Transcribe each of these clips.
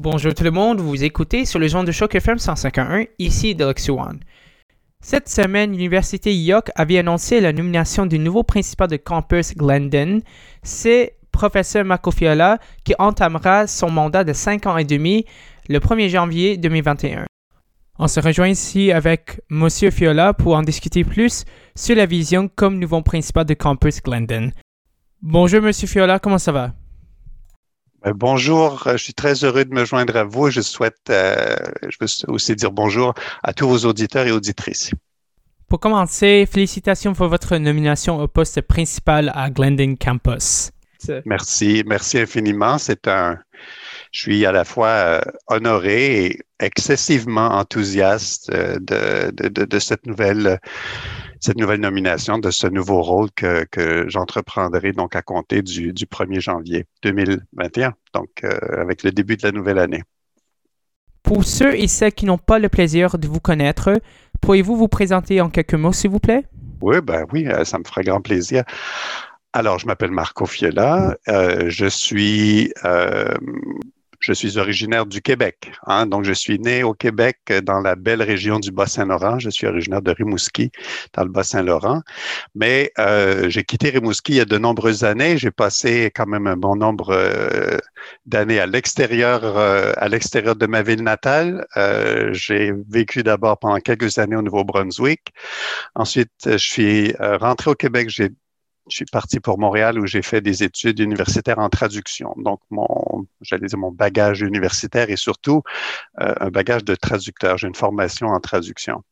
Bonjour tout le monde, vous écoutez sur le genre de Choc FM 151, ici Deluxe One. Cette semaine, l'Université York avait annoncé la nomination du nouveau principal de campus Glendon. C'est professeur Marco Fiola qui entamera son mandat de 5 ans et demi le 1er janvier 2021. On se rejoint ici avec M. Fiola pour en discuter plus sur la vision comme nouveau principal de campus Glendon. Bonjour M. Fiola, comment ça va? Euh, bonjour, euh, je suis très heureux de me joindre à vous. Je souhaite, euh, je veux aussi dire bonjour à tous vos auditeurs et auditrices. Pour commencer, félicitations pour votre nomination au poste principal à Glendon Campus. Merci, merci infiniment. C'est un, je suis à la fois honoré et excessivement enthousiaste de, de, de cette nouvelle cette nouvelle nomination, de ce nouveau rôle que, que j'entreprendrai donc à compter du, du 1er janvier 2021, donc euh, avec le début de la nouvelle année. Pour ceux et celles qui n'ont pas le plaisir de vous connaître, pourriez-vous vous présenter en quelques mots, s'il vous plaît? Oui, ben oui, euh, ça me fera grand plaisir. Alors, je m'appelle Marco Fiola. Euh, je suis euh, je suis originaire du Québec. Hein, donc, je suis né au Québec dans la belle région du Bas-Saint-Laurent. Je suis originaire de Rimouski, dans le Bas-Saint-Laurent. Mais euh, j'ai quitté Rimouski il y a de nombreuses années. J'ai passé quand même un bon nombre euh, d'années à l'extérieur, euh, à l'extérieur de ma ville natale. Euh, j'ai vécu d'abord pendant quelques années au Nouveau-Brunswick. Ensuite, je suis rentré au Québec. Je suis parti pour Montréal où j'ai fait des études universitaires en traduction. Donc, mon, j'allais dire mon bagage universitaire et surtout euh, un bagage de traducteur. J'ai une formation en traduction.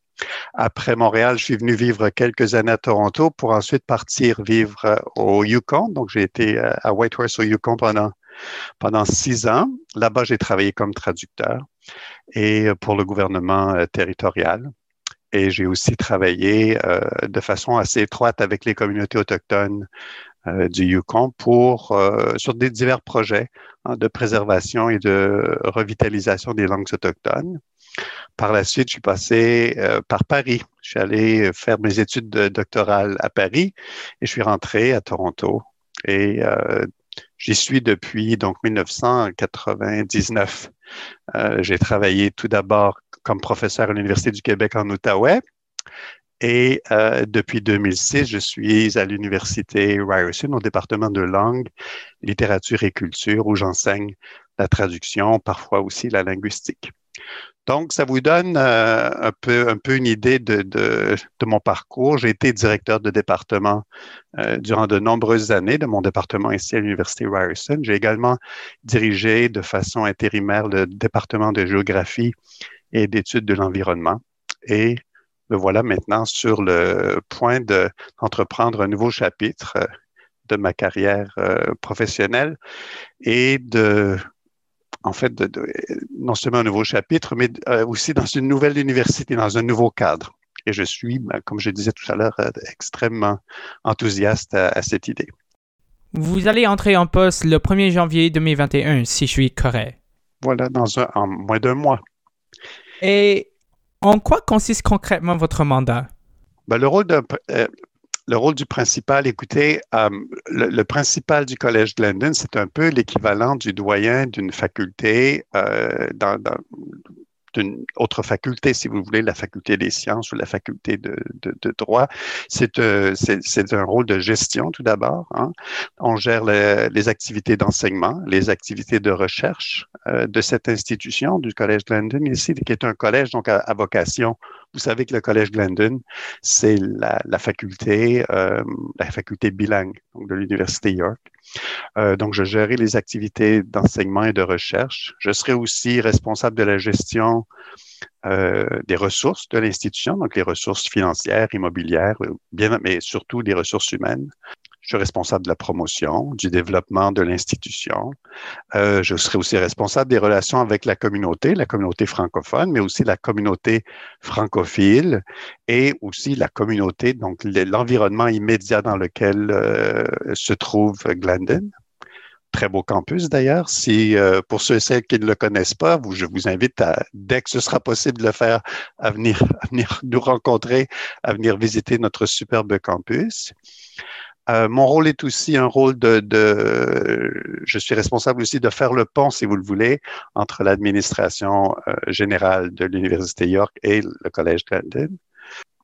Après Montréal, je suis venu vivre quelques années à Toronto pour ensuite partir vivre euh, au Yukon. Donc, j'ai été euh, à Whitehorse au Yukon pendant, pendant six ans. Là-bas, j'ai travaillé comme traducteur et pour le gouvernement territorial. Et j'ai aussi travaillé euh, de façon assez étroite avec les communautés autochtones euh, du Yukon euh, sur des divers projets hein, de préservation et de revitalisation des langues autochtones. Par la suite, je suis passé par Paris. Je suis allé faire mes études doctorales à Paris et je suis rentré à Toronto. Et J'y suis depuis donc 1999. Euh, j'ai travaillé tout d'abord comme professeur à l'Université du Québec en Outaouais. Et euh, depuis 2006, je suis à l'Université Ryerson au département de langue, littérature et culture où j'enseigne la traduction, parfois aussi la linguistique. Donc, ça vous donne euh, un, peu, un une idée de mon parcours. J'ai été directeur de département euh, durant de nombreuses années de mon département ici à l'Université Ryerson. J'ai également dirigé de façon intérimaire le département de géographie et d'études de l'environnement. Et me voilà maintenant sur le point d'entreprendre un nouveau chapitre euh, de ma carrière professionnelle et de en fait, de, non seulement un nouveau chapitre, mais euh, aussi dans une nouvelle université, dans un nouveau cadre. Et je suis, ben, comme je disais tout à l'heure, euh, extrêmement enthousiaste à, cette idée. Vous allez entrer en poste le 1er janvier 2021, si je suis correct. Voilà, dans un, en moins d'un mois. Et en quoi consiste concrètement votre mandat? Ben, le rôle euh, le rôle du principal, écoutez, euh, le, principal du Collège de London, c'est un peu l'équivalent du doyen d'une faculté euh, dans, d'une autre faculté, si vous voulez, la faculté des sciences ou la faculté de, droit. Euh, c'est, c'est, un rôle de gestion tout d'abord. Hein. On gère les activités d'enseignement, les activités de recherche de cette institution du Collège de London ici, qui est un collège donc à vocation vous savez que le Collège Glendon, c'est la, faculté, euh, la faculté bilingue donc de l'Université York. Euh, donc, je gérerai les activités d'enseignement et de recherche. Je serai aussi responsable de la gestion euh, des ressources de l'institution, donc les ressources financières, immobilières, mais surtout des ressources humaines. Je suis responsable de la promotion, du développement de l'institution. Euh, je serai aussi responsable des relations avec la communauté, la communauté francophone, mais aussi la communauté francophile et aussi la communauté, donc l'environnement immédiat dans lequel euh, se trouve Glendon très beau campus d'ailleurs. Si euh, pour ceux et celles qui ne le connaissent pas, je vous invite à, dès que ce sera possible de le faire, à venir, à venir nous rencontrer, à venir visiter notre superbe campus. Euh, mon rôle est aussi un rôle de, je suis responsable aussi de faire le pont, si vous le voulez, entre l'administration euh, générale de l'Université York et le Collège Glandon.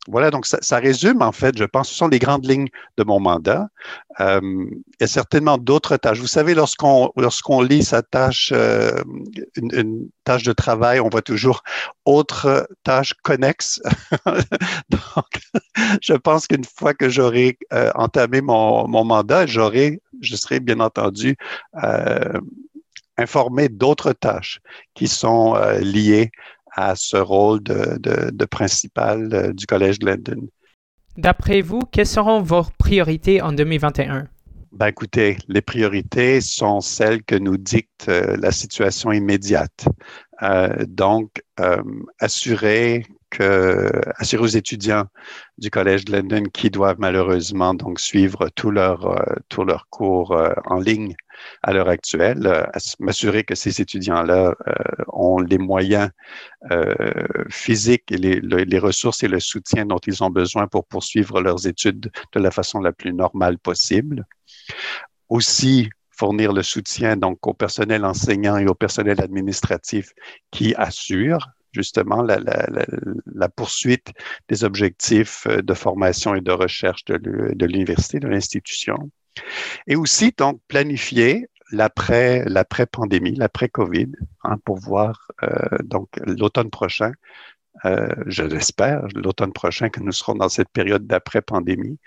Voilà, donc ça, résume en fait, je pense, ce sont les grandes lignes de mon mandat. Il y a certainement d'autres tâches. Vous savez, lorsqu'on lorsqu'on lit sa tâche, euh, une, tâche de travail, on voit toujours autres tâches connexes. donc, je pense qu'une fois que j'aurai euh, entamé mon, mon mandat, j'aurai, je serai bien entendu euh, informé d'autres tâches qui sont liées à ce rôle de, de, de principal euh, du Collège Glendon. D'après vous, quelles seront vos priorités en 2021? Ben écoutez, les priorités sont celles que nous dicte euh, la situation immédiate. Euh, donc, euh, assurer que, assurer aux étudiants du Collège de London qui doivent malheureusement donc suivre tous leurs euh, cours euh, en ligne à l'heure actuelle, euh, m'assurer que ces étudiants-là ont les moyens physiques les, les ressources et le soutien dont ils ont besoin pour poursuivre leurs études de la façon la plus normale possible. Aussi, fournir le soutien donc au personnel enseignant et au personnel administratif qui assure justement la, poursuite des objectifs de formation et de recherche de l'université, de l'institution. Et aussi, donc, planifier l'après, l'après-pandémie, l'après-COVID, hein, pour voir, euh, donc, l'automne prochain, euh, je l'espère, l'automne prochain, que nous serons dans cette période d'après-pandémie,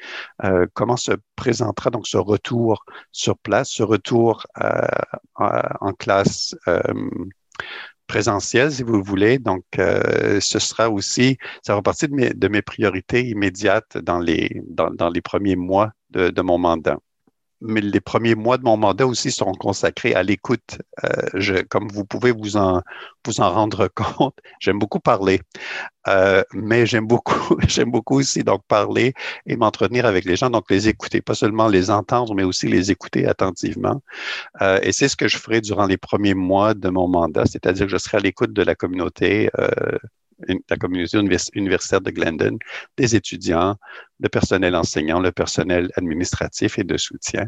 euh, comment se présentera donc ce retour sur place, ce retour euh, en classe euh, présentiel, si vous voulez. Donc, euh, ce sera aussi, ça va partie de mes, de mes priorités immédiates dans les, dans, dans les premiers mois de mon mandat mais les premiers mois de mon mandat aussi seront consacrés à l'écoute. Euh, comme vous pouvez vous en, vous en rendre compte, j'aime beaucoup parler, euh, mais j'aime beaucoup, j'aime beaucoup aussi donc parler et m'entretenir avec les gens, donc les écouter, pas seulement les entendre, mais aussi les écouter attentivement. Euh, et c'est ce que je ferai durant les premiers mois de mon mandat, c'est-à-dire que je serai à l'écoute de la communauté la communauté universitaire de Glendon, des étudiants, le personnel enseignant, le personnel administratif et de soutien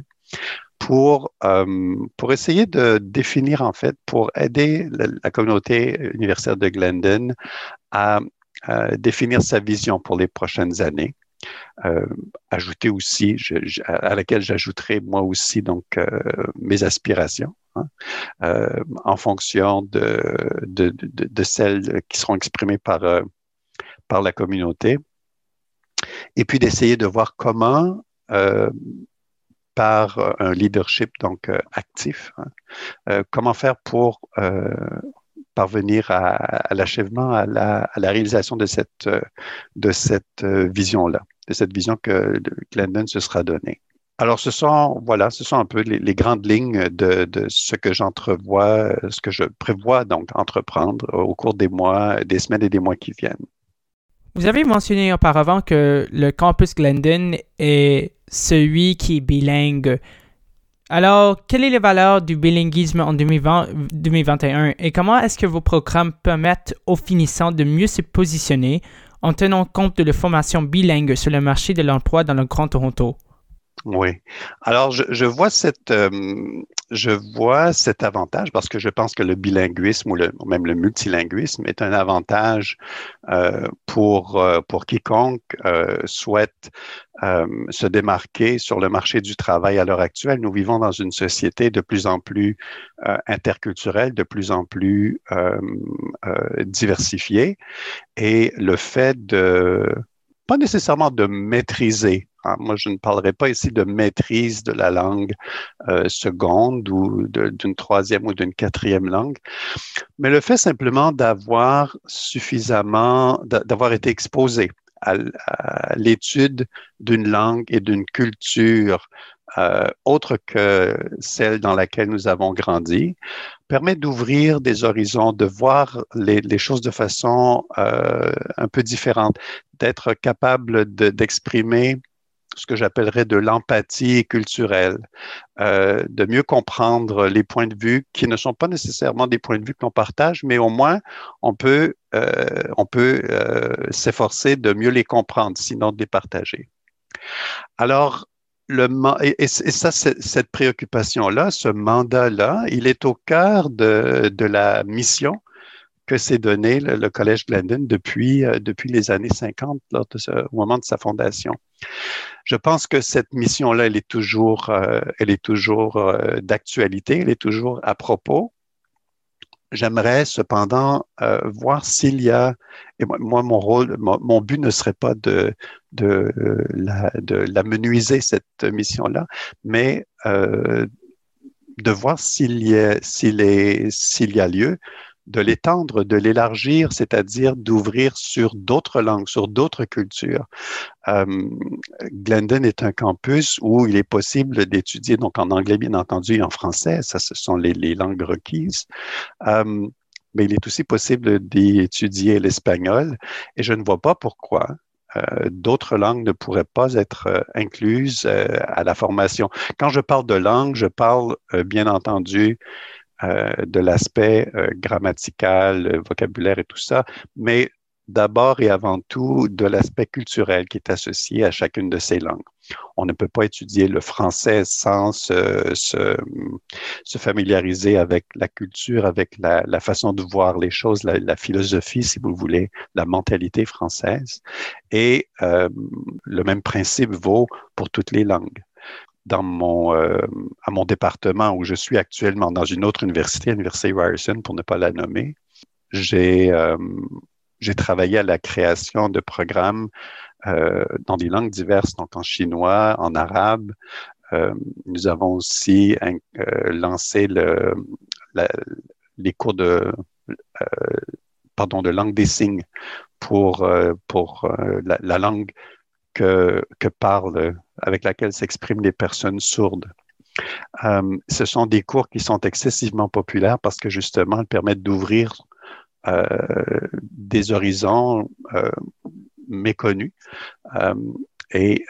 pour, euh, pour essayer de définir, en fait, pour aider la, communauté universitaire de Glendon à, définir sa vision pour les prochaines années. Euh, ajouter aussi, à laquelle j'ajouterai moi aussi donc euh, mes aspirations hein, euh, en fonction de, de, celles qui seront exprimées par, par la communauté. Et puis d'essayer de voir comment, par un leadership donc actif, hein, comment faire pour parvenir à, l'achèvement, à la, réalisation de cette, de cette vision-là, de cette vision que Glendon se sera donnée. Alors, ce sont, voilà, ce sont un peu les, grandes lignes de, de ce que j'entrevois, ce que je prévois donc entreprendre au cours des mois, des semaines et des mois qui viennent. Vous avez mentionné auparavant que le campus Glendon est celui qui est bilingue. Alors, quelle est la valeur du bilinguisme en 2020, 2021 et comment est-ce que vos programmes permettent aux finissants de mieux se positionner en tenant compte de la formation bilingue sur le marché de l'emploi dans le Grand Toronto? Oui. Alors, je, je vois cette, euh, je vois cet avantage parce que je pense que le bilinguisme ou, le, ou même le multilinguisme est un avantage euh, pour, euh, pour quiconque euh, souhaite euh, se démarquer sur le marché du travail à l'heure actuelle. Nous vivons dans une société de plus en plus euh, interculturelle, de plus en plus diversifiée et le fait de pas nécessairement de maîtriser moi, je ne parlerai pas ici de maîtrise de la langue euh, seconde ou d'une troisième ou d'une quatrième langue, mais le fait simplement d'avoir suffisamment, d'avoir été exposé à, l'étude d'une langue et d'une culture euh, autre que celle dans laquelle nous avons grandi, permet d'ouvrir des horizons, de voir les, les choses de façon euh, un peu différente, d'être capable d'exprimer ce que j'appellerais de l'empathie culturelle, euh, de mieux comprendre les points de vue qui ne sont pas nécessairement des points de vue que l'on partage, mais au moins on peut, euh, on peut euh, s'efforcer de mieux les comprendre, sinon de les partager. Alors, le, et, ça, cette préoccupation-là, ce mandat-là, il est au cœur de, de la mission que s'est donné le, Collège Glendon depuis, euh, depuis les années 50, lors au moment de sa fondation. Je pense que cette mission-là, elle est toujours, euh, elle est toujours euh, d'actualité, elle est toujours à propos. J'aimerais cependant voir s'il y a, et moi, mon rôle, mon, but ne serait pas de, de, la, de la menuiser, cette mission-là, mais de voir s'il y, a, s'il, est, s'il y a lieu de l'étendre, de l'élargir, c'est-à-dire d'ouvrir sur d'autres langues, sur d'autres cultures. Euh, Glendon est un campus où il est possible d'étudier, donc en anglais bien entendu et en français, ça ce sont les, langues requises. Euh, mais il est aussi possible d'étudier l'espagnol et je ne vois pas pourquoi euh, d'autres langues ne pourraient pas être incluses à la formation. Quand je parle de langue, je parle bien entendu euh, de l'aspect euh, grammatical, vocabulaire et tout ça, mais d'abord et avant tout de l'aspect culturel qui est associé à chacune de ces langues. On ne peut pas étudier le français sans se, se, familiariser avec la culture, avec la, la, façon de voir les choses, la, la, philosophie, si vous voulez, la mentalité française. Et euh, le même principe vaut pour toutes les langues dans mon, euh, à mon département où je suis actuellement dans une autre université, l'Université Ryerson, pour ne pas la nommer, j'ai euh, travaillé à la création de programmes euh, dans des langues diverses, donc en chinois, en arabe. nous avons aussi lancé le, les cours de, pardon, de langue des signes pour, pour la, la langue que, que parlent avec laquelle s'expriment les personnes sourdes. Euh, ce sont des cours qui sont excessivement populaires parce que justement, ils permettent d'ouvrir euh, des horizons euh, méconnus. et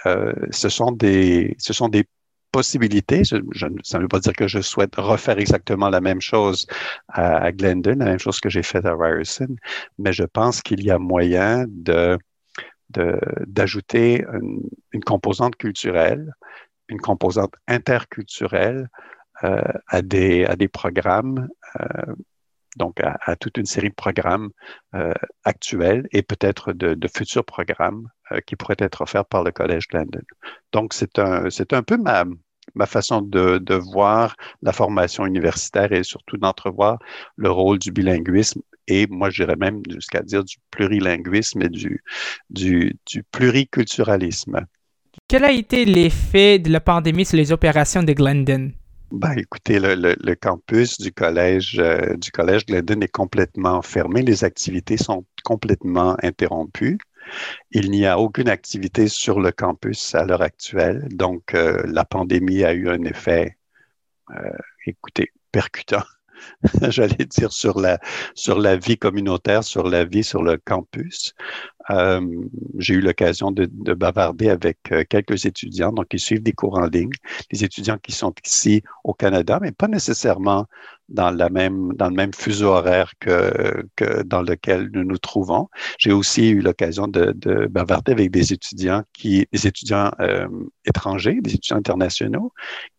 ce sont des, ce sont des possibilités. Je, ça ne veut pas dire que je souhaite refaire exactement la même chose à, à Glendon, la même chose que j'ai fait à Ryerson, mais je pense qu'il y a moyen de d'ajouter une, composante culturelle, une composante interculturelle euh, à, des, à des programmes, euh, donc à, toute une série de programmes euh, actuels et peut-être de, de, futurs programmes qui pourraient être offerts par le Collège Glendon. Donc, c'est un, un peu ma, ma façon de, de, voir la formation universitaire et surtout d'entrevoir le rôle du bilinguisme et moi, je dirais même jusqu'à dire du plurilinguisme et du, du, du pluriculturalisme. Quel a été l'effet de la pandémie sur les opérations de Glendon? Ben, écoutez, le, le, campus du collège, euh, du collège Glendon est complètement fermé. Les activités sont complètement interrompues. Il n'y a aucune activité sur le campus à l'heure actuelle. Donc, euh, la pandémie a eu un effet, euh, écoutez, percutant j'allais dire, sur la, sur la vie communautaire, sur la vie sur le campus. Euh, j'ai eu l'occasion de, de, bavarder avec euh, quelques étudiants, donc ils suivent des cours en ligne, des étudiants qui sont ici au Canada, mais pas nécessairement dans, la même, dans le même fuseau horaire que, dans lequel nous nous trouvons. J'ai aussi eu l'occasion de, de, bavarder avec des étudiants qui, des étudiants euh, étrangers, des étudiants internationaux,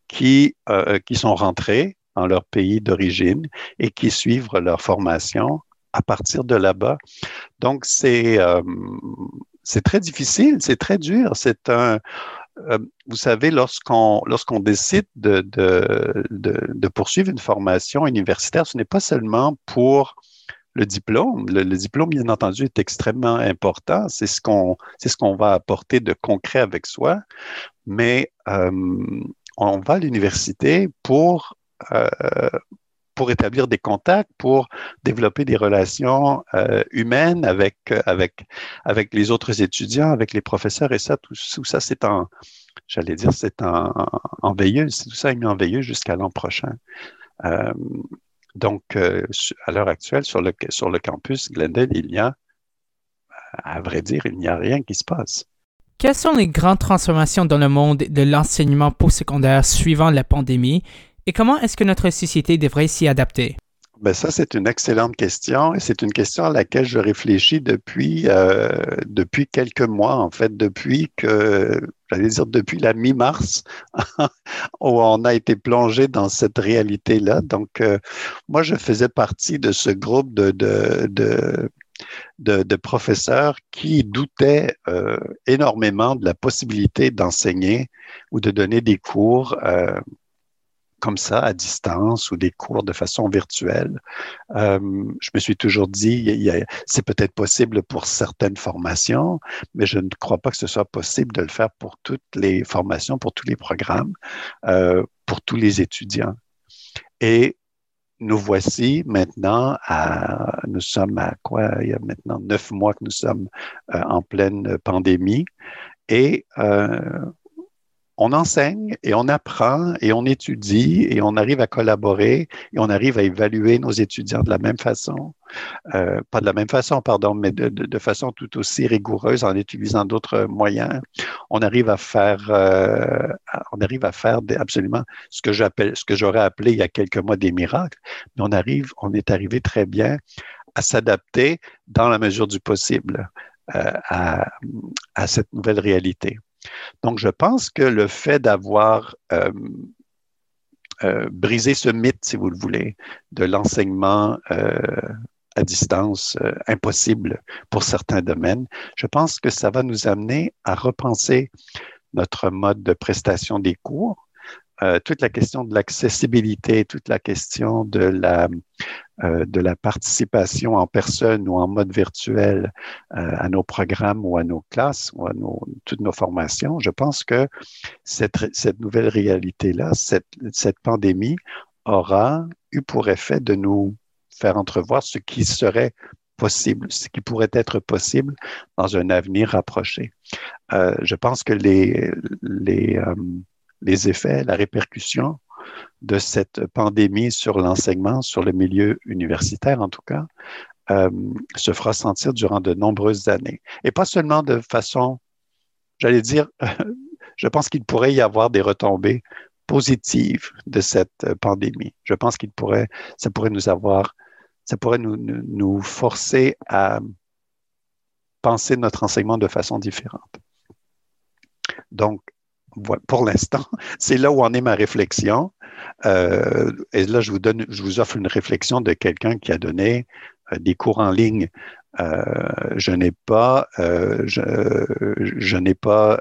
qui, qui sont rentrés dans leur pays d'origine et qui suivent leur formation à partir de là-bas. Donc, c'est euh, très difficile, c'est très dur. C'est un, euh, vous savez, lorsqu'on lorsqu'on décide de, de, de, poursuivre une formation universitaire, ce n'est pas seulement pour le diplôme. Le, diplôme, bien entendu, est extrêmement important. C'est ce qu'on ce qu'on va apporter de concret avec soi. Mais euh, on va à l'université pour pour établir des contacts, pour développer des relations euh, humaines avec, avec, avec les autres étudiants, avec les professeurs, et ça, tout, ça, c'est en, j'allais dire, c'est en, en veilleuse, tout ça est mis en veilleuse jusqu'à l'an prochain. Euh, donc, à l'heure actuelle, sur le, sur le campus Glendale, il y a, à vrai dire, il n'y a rien qui se passe. Quelles sont les grandes transformations dans le monde de l'enseignement postsecondaire suivant la pandémie? Et comment est-ce que notre société devrait s'y adapter? Ben ça, c'est une excellente question et c'est une question à laquelle je réfléchis depuis, euh, quelques mois, en fait, depuis que, j'allais dire depuis la mi-mars, où on a été plongé dans cette réalité-là. Donc, euh, moi, je faisais partie de ce groupe de, de, professeurs qui doutaient euh, énormément de la possibilité d'enseigner ou de donner des cours comme ça à distance ou des cours de façon virtuelle. Euh, je me suis toujours dit, c'est peut-être possible pour certaines formations, mais je ne crois pas que ce soit possible de le faire pour toutes les formations, pour tous les programmes, pour tous les étudiants. Et nous voici maintenant nous sommes à quoi, il y a maintenant neuf mois que nous sommes euh, en pleine pandémie et euh, on enseigne et on apprend et on étudie et on arrive à collaborer et on arrive à évaluer nos étudiants de la même façon, euh, pas de la même façon, pardon, mais de, façon tout aussi rigoureuse en utilisant d'autres moyens. On arrive à faire, euh, on arrive à faire absolument ce que j'appelle, ce que j'aurais appelé il y a quelques mois des miracles, mais on arrive, on est arrivé très bien à s'adapter dans la mesure du possible euh, à cette nouvelle réalité. Donc, je pense que le fait d'avoir euh, euh, brisé ce mythe, si vous le voulez, de l'enseignement euh, à distance impossible pour certains domaines, je pense que ça va nous amener à repenser notre mode de prestation des cours, euh, toute la question de l'accessibilité, toute la question de la, euh, de la participation en personne ou en mode virtuel euh, à nos programmes ou à nos classes ou à nos, toutes nos formations, je pense que cette, cette nouvelle réalité-là, cette, cette pandémie aura eu pour effet de nous faire entrevoir ce qui serait possible, ce qui pourrait être possible dans un avenir rapproché. Euh, je pense que les, les, euh, les effets, la répercussion de cette pandémie sur l'enseignement, sur le milieu universitaire en tout cas, euh, se fera sentir durant de nombreuses années. Et pas seulement de façon, j'allais dire, je pense qu'il pourrait y avoir des retombées positives de cette pandémie. Je pense qu'il pourrait, ça pourrait nous avoir, ça pourrait nous, nous forcer à penser notre enseignement de façon différente. Donc, pour l'instant, c'est là où en est ma réflexion. Euh, et là, je vous donne, je vous offre une réflexion de quelqu'un qui a donné euh, des cours en ligne. Euh, je n'ai pas, je, je n'ai pas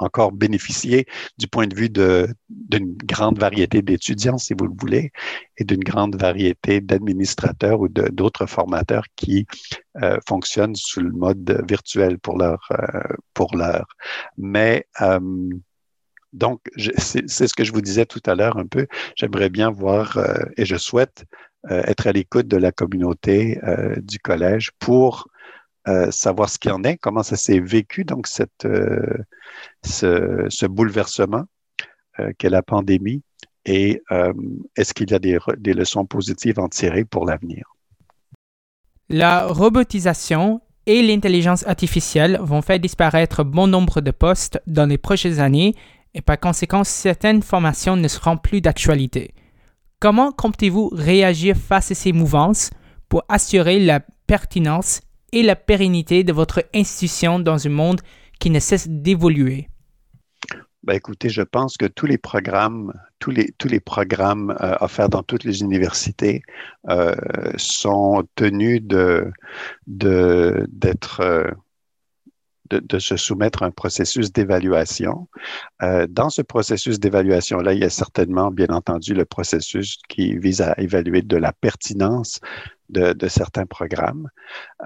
encore bénéficié du point de vue d'une grande variété d'étudiants, si vous le voulez, et d'une grande variété d'administrateurs ou d'autres formateurs qui euh, fonctionnent sous le mode virtuel pour leur. Euh, pour leur. Mais euh, donc, c'est ce que je vous disais tout à l'heure un peu. J'aimerais bien voir et je souhaite être à l'écoute de la communauté du collège pour euh, savoir ce qu'il en est, comment ça s'est vécu, donc cette, euh, ce, bouleversement euh, qu'est la pandémie, et est-ce qu'il y a des, des leçons positives à en tirer pour l'avenir? La robotisation et l'intelligence artificielle vont faire disparaître bon nombre de postes dans les prochaines années et par conséquent, certaines formations ne seront plus d'actualité. Comment comptez-vous réagir face à ces mouvances pour assurer la pertinence et la pérennité de votre institution dans un monde qui ne cesse d'évoluer? Ben écoutez, je pense que tous les programmes, tous les, tous les programmes euh, offerts dans toutes les universités euh, sont tenus de, d'être, euh, de, se soumettre à un processus d'évaluation. dans ce processus d'évaluation-là, il y a certainement, bien entendu, le processus qui vise à évaluer de la pertinence de, certains programmes.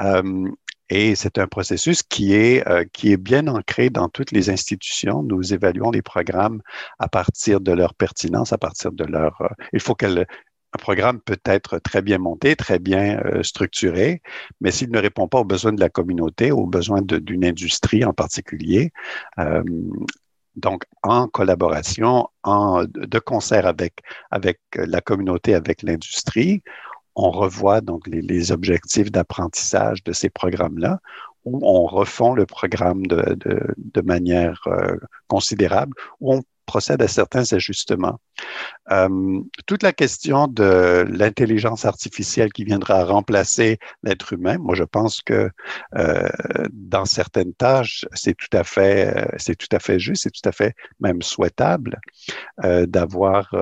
Euh, et c'est un processus qui est, euh, qui est bien ancré dans toutes les institutions. Nous évaluons les programmes à partir de leur pertinence, à partir de leur... Euh, il faut qu'un programme peut être très bien monté, très bien structuré, mais s'il ne répond pas aux besoins de la communauté, aux besoins d'une industrie en particulier, donc en collaboration, en, de concert avec, avec la communauté, avec l'industrie, on revoit donc les, objectifs d'apprentissage de ces programmes-là, où on refond le programme de, manière euh, considérable, où on procède à certains ajustements. Euh, toute la question de l'intelligence artificielle qui viendra remplacer l'être humain, moi je pense que euh, dans certaines tâches, c'est tout à fait, euh, c'est tout à fait juste, c'est tout à fait même souhaitable euh, d'avoir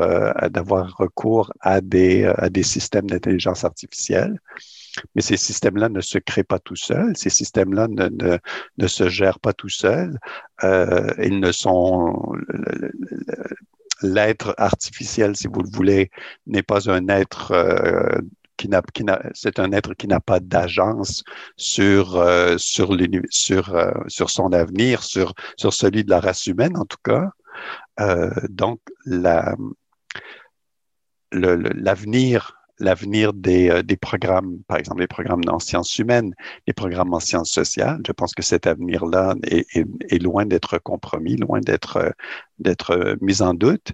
d'avoir recours à des à des systèmes d'intelligence artificielle. Mais ces systèmes-là ne se créent pas tout seuls, ces systèmes-là ne, ne, se gèrent pas tout seuls. Euh, ils ne sont l'être artificiel, si vous le voulez, n'est pas un être euh, c'est un être qui n'a pas d'agence sur euh, sur, sur, euh, sur son avenir, sur sur celui de la race humaine en tout cas. Euh, donc l'avenir l'avenir des, euh, des, programmes, par exemple les programmes en sciences humaines, les programmes en sciences sociales. Je pense que cet avenir-là est, loin d'être compromis, loin d'être euh, euh, mis en doute,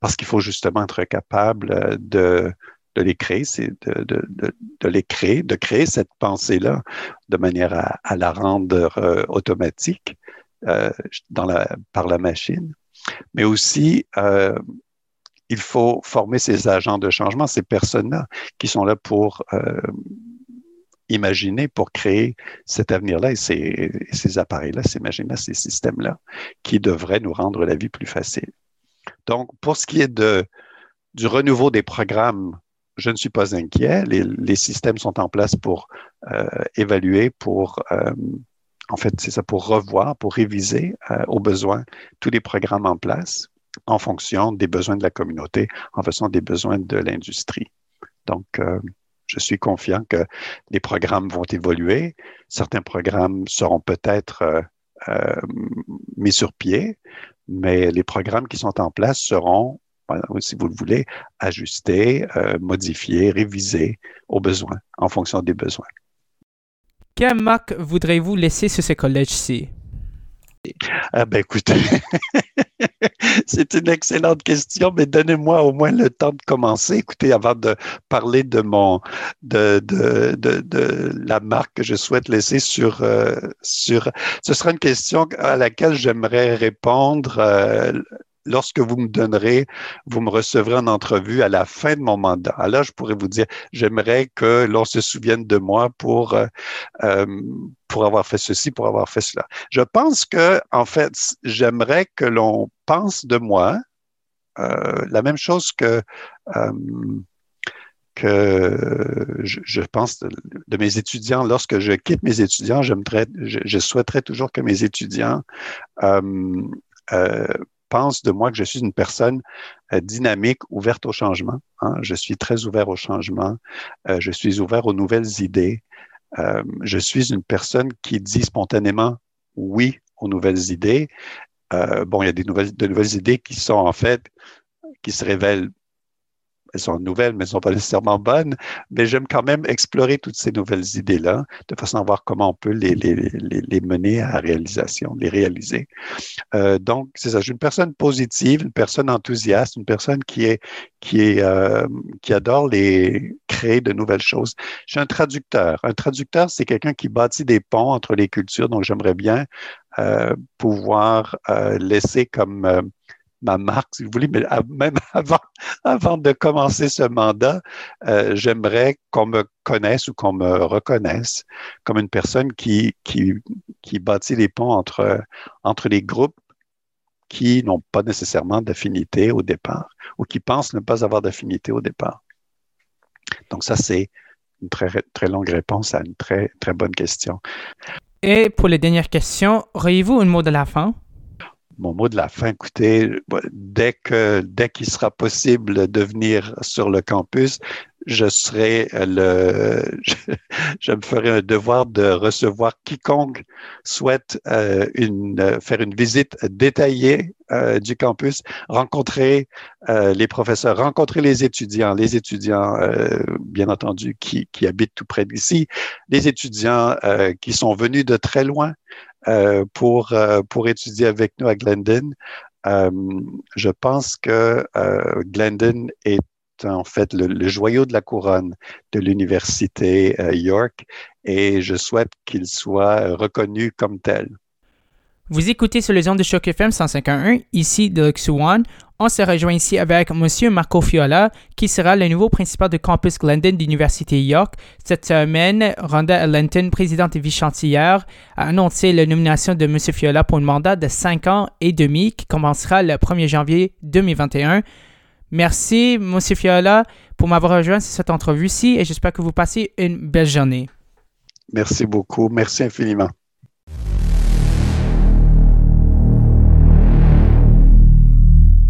parce qu'il faut justement être capable de de les créer, de, de, les créer, de créer cette pensée-là de manière à, à la rendre automatique dans la, par la machine, mais aussi il faut former ces agents de changement, ces personnes-là qui sont là pour euh, imaginer, pour créer cet avenir-là et ces, appareils-là, ces machines-là, ces systèmes-là, qui devraient nous rendre la vie plus facile. Donc, pour ce qui est du renouveau des programmes, je ne suis pas inquiet. Les, les systèmes sont en place pour euh, évaluer, pour euh, en fait, c'est ça, pour revoir, pour réviser euh, aux besoins tous les programmes en place en fonction des besoins de la communauté, en fonction des besoins de l'industrie. Donc, euh, je suis confiant que les programmes vont évoluer. Certains programmes seront peut-être euh, euh, mis sur pied, mais les programmes qui sont en place seront, si vous le voulez, ajustés, modifiés, révisés aux besoins, en fonction des besoins. Quelle marque voudrez-vous laisser sur ce collège-ci? Ah ben écoutez, c'est une excellente question, mais donnez-moi au moins le temps de commencer. Écoutez, avant de parler de mon de, de, de, de la marque que je souhaite laisser sur euh, sur ce sera une question à laquelle j'aimerais répondre euh, lorsque vous me donnerez, vous me recevrez en entrevue à la fin de mon mandat. Alors, je pourrais vous dire, j'aimerais que l'on se souvienne de moi pour, euh, pour avoir fait ceci, pour avoir fait cela. Je pense que, en fait, j'aimerais que l'on pense de moi euh, la même chose que euh, je, pense de, mes étudiants. Lorsque je quitte mes étudiants, je, souhaiterais toujours que mes étudiants euh, euh, pense de moi que je suis une personne euh, dynamique, ouverte au changement. Hein. Je suis très ouvert au changement. Euh, je suis ouvert aux nouvelles idées. Euh, je suis une personne qui dit spontanément oui aux nouvelles idées. Bon, il y a des nouvelles, de nouvelles idées qui sont en fait, qui se révèlent elles sont nouvelles, mais elles ne sont pas nécessairement bonnes, mais j'aime quand même explorer toutes ces nouvelles idées-là, de façon à voir comment on peut les, les, les, les mener à réalisation, les réaliser. Euh, donc, c'est ça, je suis une personne positive, une personne enthousiaste, une personne qui est qui est euh, qui adore les créer de nouvelles choses. Je suis un traducteur. Un traducteur, c'est quelqu'un qui bâtit des ponts entre les cultures, donc j'aimerais bien euh, pouvoir euh, laisser comme euh, ma marque, si vous voulez, mais même avant, de commencer ce mandat, euh, j'aimerais qu'on me connaisse ou qu'on me reconnaisse comme une personne qui bâtit les ponts entre, entre les groupes qui n'ont pas nécessairement d'affinité au départ ou qui pensent ne pas avoir d'affinité au départ. Donc ça, c'est une très, très longue réponse à une très, très bonne question. Et pour les dernières questions, auriez-vous un mot de la fin? Mon mot de la fin, écoutez, dès que dès qu'il sera possible de venir sur le campus, je serai le, je, je, me ferai un devoir de recevoir quiconque souhaite euh, une, faire une visite détaillée euh, du campus, rencontrer euh, les professeurs, rencontrer les étudiants, les étudiants, euh, bien entendu, qui, qui habitent tout près d'ici, les étudiants euh, qui sont venus de très loin pour, pour étudier avec nous à Glendon. je pense que Glendon est en fait le, joyau de la couronne de l'université euh, York et je souhaite qu'il soit reconnu comme tel. Vous écoutez sur les ondes de Choc FM 151, ici de One. On se rejoint ici avec M. Marco Fiola, qui sera le nouveau principal de campus Glendon de l'Université York. Cette semaine, Rhonda Lenton, présidente et vice-chancelière, a annoncé la nomination de M. Fiola pour un mandat de 5 ans et demi qui commencera le 1er janvier 2021. Merci, M. Fiola, pour m'avoir rejoint sur cette entrevue-ci et j'espère que vous passez une belle journée. Merci beaucoup. Merci infiniment.